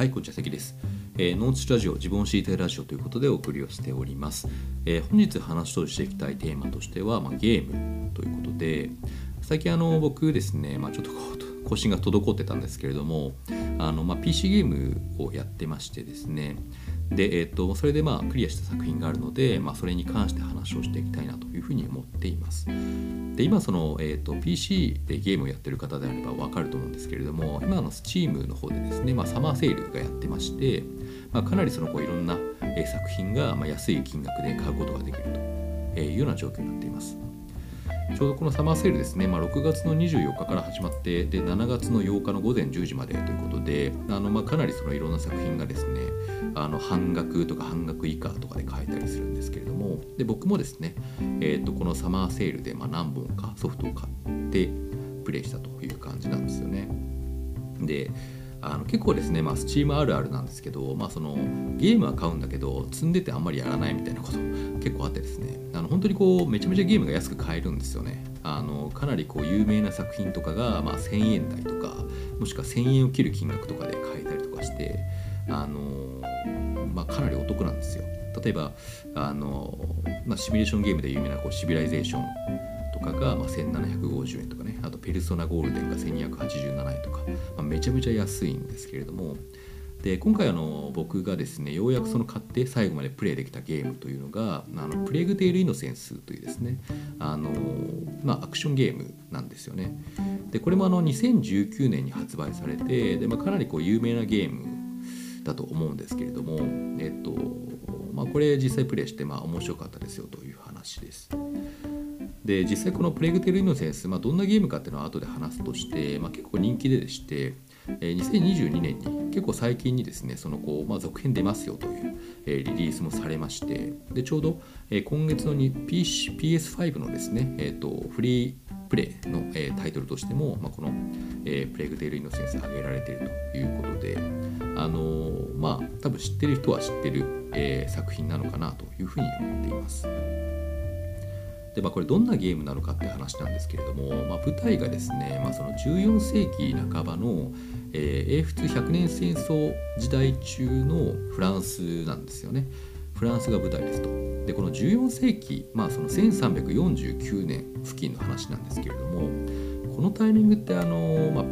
はい、こんにちは、関です。えー、ノーツラジオ、自分を知りたいラジオということでお送りをしております。えー、本日話をしていきたいテーマとしては、まあ、ゲームということで、最近あの僕ですね、まあ、ちょっと更新が滞ってたんですけれども、あのまあ、PC ゲームをやってましてですね、で、えーと、それでまあクリアした作品があるので、まあ、それに関して話をしていきたいなというふうに思っています。で今その、えーと、PC でゲームをやってる方であれば分かると思うんですけれども今の Steam の方でですね、まあ、サマーセールがやってまして、まあ、かなりそのこういろんな、え作品が、ま安い金額で買うことができるというような状況になっています。ちょうどこのサマーセールですね、まあ、6月の24日から始まってで7月の8日の午前10時までということであの、まあ、かなりそのいろんな作品がですねあの半額とか半額以下とかで買えたりするんですけれどもで僕もですね、えー、とこのサマーセールでま何本かソフトを買ってプレイしたという感じなんですよね。であの結構ですね、まあ、 Steam あるあるなんですけど、まあ、そのゲームは買うんだけど積んでてあんまりやらないみたいなこと結構あってですね。あの本当にこうめちゃめちゃゲームが安く買えるんですよね。あのかなりこう有名な作品とかが、まあ、1000円台とかもしくは1000円を切る金額とかで買えたりとかしてあの、まあ、かなりお得なんですよ。例えばあの、まあ、シミュレーションゲームで有名なこうシビライゼーションとかが、まあ、1750円とかね。あとペルソナゴールデンが1287円とか、まあ、めちゃめちゃ安いんですけれども。で今回あの僕がですねようやくその買って最後までプレイできたゲームというのがあのプレイグテール・イノセンスというですね。あの、まあ、アクションゲームなんですよね。でこれもあの2019年に発売されてで、まあ、かなりこう有名なゲームだと思うんですけれども。えっとまあこれ実際プレイしてまあ面白かったですよという話です。で実際このプレグテル・イノセンス、まあ、どんなゲームかっていうのは後で話すとして、まあ、結構人気でしてえ2022年に結構最近にですねそのこう、まあ、続編出ますよという、えリリースもされましてでちょうど、え今月のに PS5 のですね、えーと、フリープレイの、えタイトルとしても、まあ、この、えプレグテル・イノセンス挙げられているということであのまあ多分知ってる人は知ってる、え作品なのかなというふうに思っています。でまあ、これどんなゲームなのかって話なんですけれども、まあ、舞台がですね、まあ、その14世紀半ばの、えー、英仏100年戦争時代中のフランスなんですよね。フランスが舞台ですと。でこの14世紀、まあ、その1349年付近の話なんですけれどもこのタイミングってあの、まあ、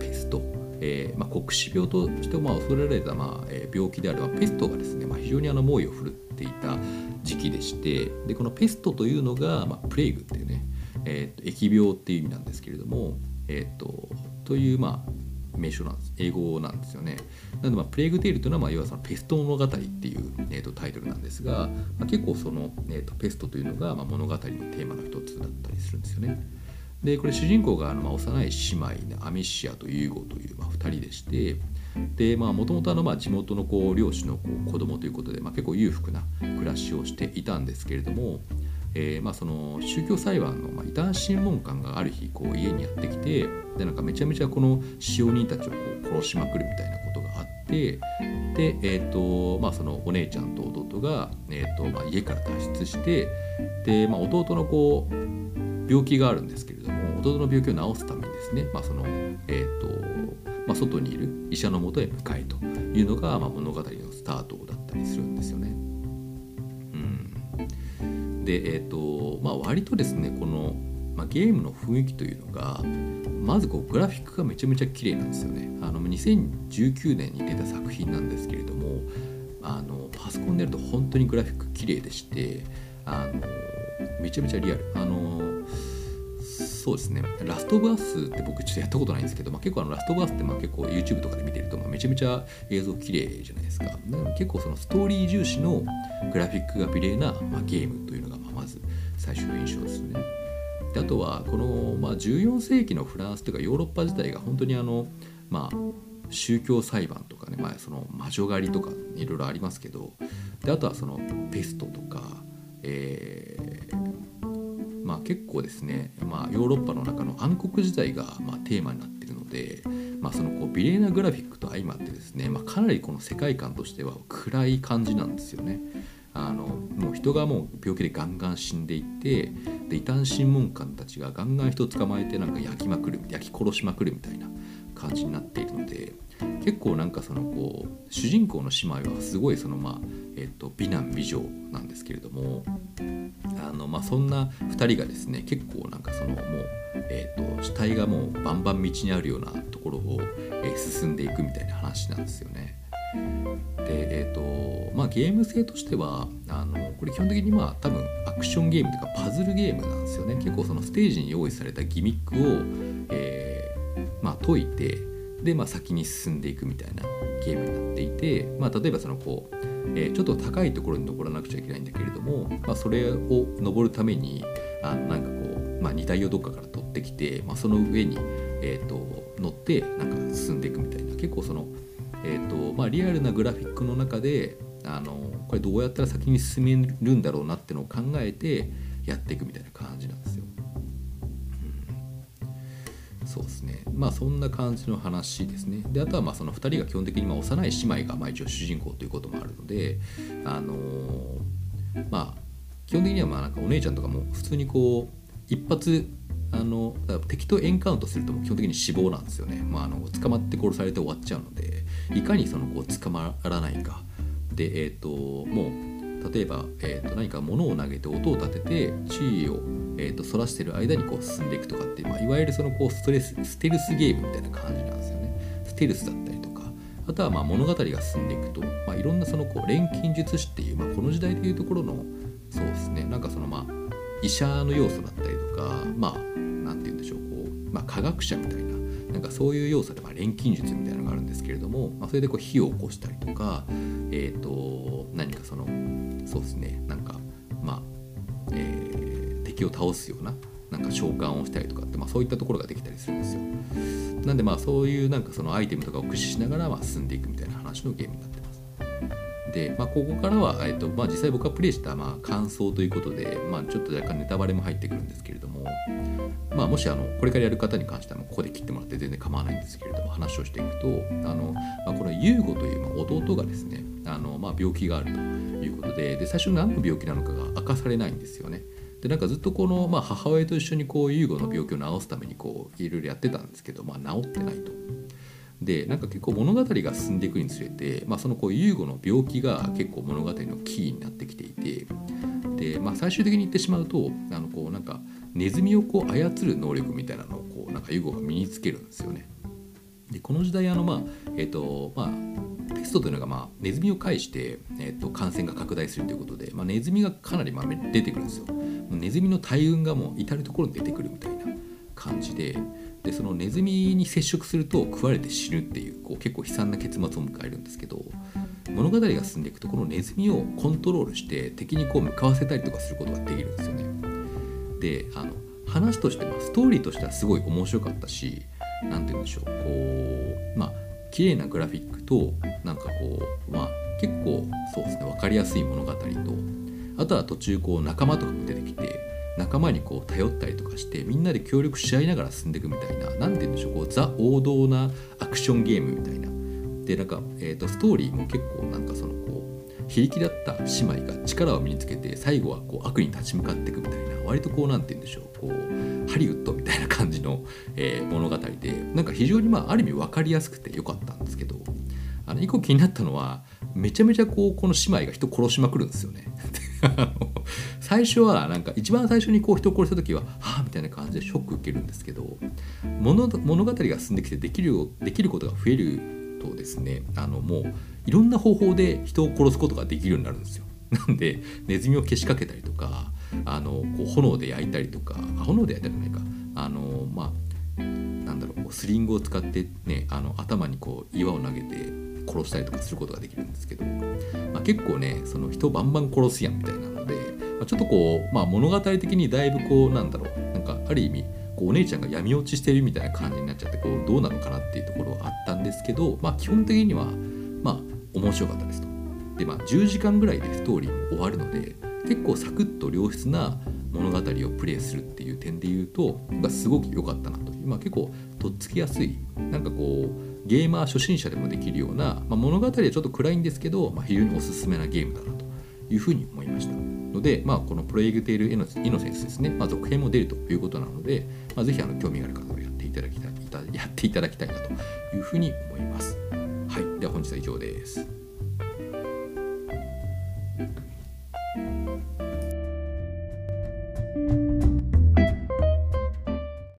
ペスト、えーまあ、黒死病としてま恐れられた、まあえー、病気である、まあ、ペストがですね、まあ、非常にあの猛威を振るっていた時期でしてでこのペストというのが、まあ、プレイグっていうね、えー、疫病っていう意味なんですけれども、えーと、というまあ名称なんです英語なんですよね。なので、まあ、プレイグテールというのは、まあ、要はそのペスト物語っていう、えー、とタイトルなんですが、まあ、結構その、えー、とペストというのが、まあ、物語のテーマの一つだったりするんですよね。でこれ主人公があの、まあ、幼い姉妹のアミシアとユーゴという、まあ、2人でしてでまあもともと地元のこう漁師のこう子供ということで、まあ、結構裕福な暮らしをしていたんですけれども、えー、まあその宗教裁判の、まあ、異端審問官がある日こう家にやってきてでなんかめちゃめちゃこの使用人たちをこう殺しまくるみたいなことがあってで、えーとまあ、そのお姉ちゃんと弟が、えーとまあ、家から脱出してで、まあ、弟のこう病気があるんですけれども弟の病気を治すためにですね、まあそのえーとまあ、外にいる医者のもとへ向かいというのが、まあ、物語のスタートだったりするんですよね。うん。で、えーとまあ、割とですねこの、まあ、ゲームの雰囲気というのがまずこうグラフィックがめちゃめちゃ綺麗なんですよね。あの2019年に出た作品なんですけれどもあのパソコンでやると本当にグラフィック綺麗でしてあのめちゃめちゃリアル。あのそうですね。ラストバースって僕ちょっとやったことないんですけど、まあ、結構あのラストバースってまあ結構 YouTube とかで見てると、まあ、めちゃめちゃ映像綺麗じゃないですか。結構そのストーリー重視のグラフィックが綺麗な、まあ、ゲームというのがまあまず最初の印象ですね。であとはこの、まあ、14世紀のフランスというかヨーロッパ自体が本当にあのまあ宗教裁判とかね、まあ、その魔女狩りとかいろいろありますけどであとはそのペストとか、えーまあ、結構ですね、まあ、ヨーロッパの中の暗黒時代がまあテーマになっているので、まあ、そのこう美麗なグラフィックと相まってですね、まあ、かなりこの世界観としては暗い感じなんですよね。あのもう人がもう病気でガンガン死んでいってで異端審問官たちがガンガン人を捕まえてなんか焼きまくる焼き殺しまくるみたいな感じになっているので結構なんかそのこう主人公の姉妹はすごいそのまあ、えっと、美男美女なんですけれどもあの、まあ、そんな2人がですね結構なんかそのもう、えっと、死体がもうバンバン道にあるようなところを、え、進んでいくみたいな話なんですよね。でえーとまあ、ゲーム性としてはあのこれ基本的にまあ多分アクションゲームというかパズルゲームなんですよね結構そのステージに用意されたギミックを、えーまあ、解いてで、まあ、先に進んでいくみたいなゲームになっていて、まあ、例えばそのこう、えー、ちょっと高いところに登らなくちゃいけないんだけれども、まあ、それを登るためにあなんかこう、まあ、荷台をどっかから取ってきて、まあ、その上に、えーと、乗ってなんか進んでいくみたいな。結構その、えーとまあ、リアルなグラフィックの中であのこれどうやったら先に進めるんだろうなってのを考えてやっていくみたいな感じなまあそんな感じの話ですね。であとはまあその2人が基本的にまあ幼い姉妹がまあ一応主人公ということもあるのであのー、まあ基本的にはまあなんかお姉ちゃんとかも普通にこう一発あの敵とエンカウントするとも基本的に死亡なんですよね、まあ、あの捕まって殺されて終わっちゃうのでいかにそのこう捕まらないか。でえっ、ー、ともう例えば、えー、と何か物を投げて音を立てて地位をえーと、反らしてる間にこう進んでいくとかっていう、まあ、いわゆるそのこうストレスステルスゲームみたいな感じなんですよね。ステルスだったりとかあとはまあ物語が進んでいくと、まあ、いろんなそのこう錬金術師っていう、まあ、この時代でいうところのそうですねなんかそのまあ医者の要素だったりとかまあなんて言うんでしょうこう、まあ、科学者みたいななんかそういう要素で、まあ、錬金術みたいなのがあるんですけれども、まあ、それでこう火を起こしたりとか、えーと、何かそのそうですね。なんかまあ、えー敵を倒すようななんか召喚をしたりとかって、まあ、そういったところができたりするんですよ。なんでまあそういうなんかそのアイテムとかを駆使しながらま進んでいくみたいな話のゲームになってます。で、まあ、ここからは、えっとまあ、実際僕がプレイしたまあ感想ということで、まあ、ちょっと若干ネタバレも入ってくるんですけれども、まあ、もしあのこれからやる方に関してはここで切ってもらって全然構わないんですけれども話をしていくとあの、まあ、このユーゴというま弟がですねあの、まあ、病気があるということでで最初何の病気なのかが明かされないんですよねでなんかずっとこの、まあ、母親と一緒にこうユーゴの病気を治すためにこういろいろやってたんですけど、まあ、治ってないと。でなんか結構物語が進んでいくにつれて、まあ、そのこうユーゴの病気が結構物語のキーになってきていてで、まあ、最終的に言ってしまうとあのこうなんかネズミをこう操る能力みたいなのをこうなんかユーゴが身につけるんですよね。でこの時代あのまあえっ、ー、とまあトというのが、まあ、ネズミを介して、えーと、感染が拡大するということで、まあ、ネズミがかなり、まあ、出てくるんですよ。ネズミの大群がもう至る所に出てくるみたいな感じででそのネズミに接触すると食われて死ぬっていうこう結構悲惨な結末を迎えるんですけど物語が進んでいくとこのネズミをコントロールして敵にこう向かわせたりとかすることができるんですよね。であの話として、ストーリーとしてはすごい面白かったし何て言うんでしょうこうまあ綺麗なグラフィックとなんかこうまあ結構そうですね分かりやすい物語とあとは途中こう仲間とかも出てきて仲間にこう頼ったりとかしてみんなで協力し合いながら進んでいくみたいな何て言うんでしょうこうザ王道なアクションゲームみたいな。でなんか、えーと、ストーリーも結構なんかその非力だった姉妹が力を身につけて最後はこう悪に立ち向かっていくみたいな割とこう何て言うんでしょうこうハリウッドみたいな感じの、えー、物語でなんか非常にまあある意味分かりやすくてよかったんですけどあの一個気になったのはめちゃめちゃこうこの姉妹が人殺しまくるんですよね。最初はなんか一番最初にこう人を殺した時ははあみたいな感じでショック受けるんですけど物物語が進んできてできるできることが増えるとですねあのもういろんな方法で人を殺すことができるようになるんですよ。なんでネズミをけしかけたりとかあのこう炎で焼いたりとか炎で焼いたりじゃないかあのまあなんだろううスリングを使ってねあの頭にこう岩を投げて殺したりとかすることができるんですけど、まあ、結構ねその人をバンバン殺すやんみたいなので、まあ、ちょっとこう、まあ、物語的にだいぶこうなんだろうなんかある意味こうお姉ちゃんが闇落ちしてるみたいな感じになっちゃってこうどうなのかなっていうところはあったんですけど、まあ、基本的には面白かったですと。でまあ10時間ぐらいでストーリーも終わるので結構サクッと良質な物語をプレイするっていう点で言うとすごく良かったなという、まあ、結構とっつきやすいなんかこうゲーマー初心者でもできるような、まあ、物語はちょっと暗いんですけど、まあ、非常におすすめなゲームだなというふうに思いましたので、まあ、このプロエグテールイノセンスですね、まあ、続編も出るということなので、まあ、ぜひあの興味がある方はやっていただきたいやっていただきたいなというふうに思います。本日は以上です。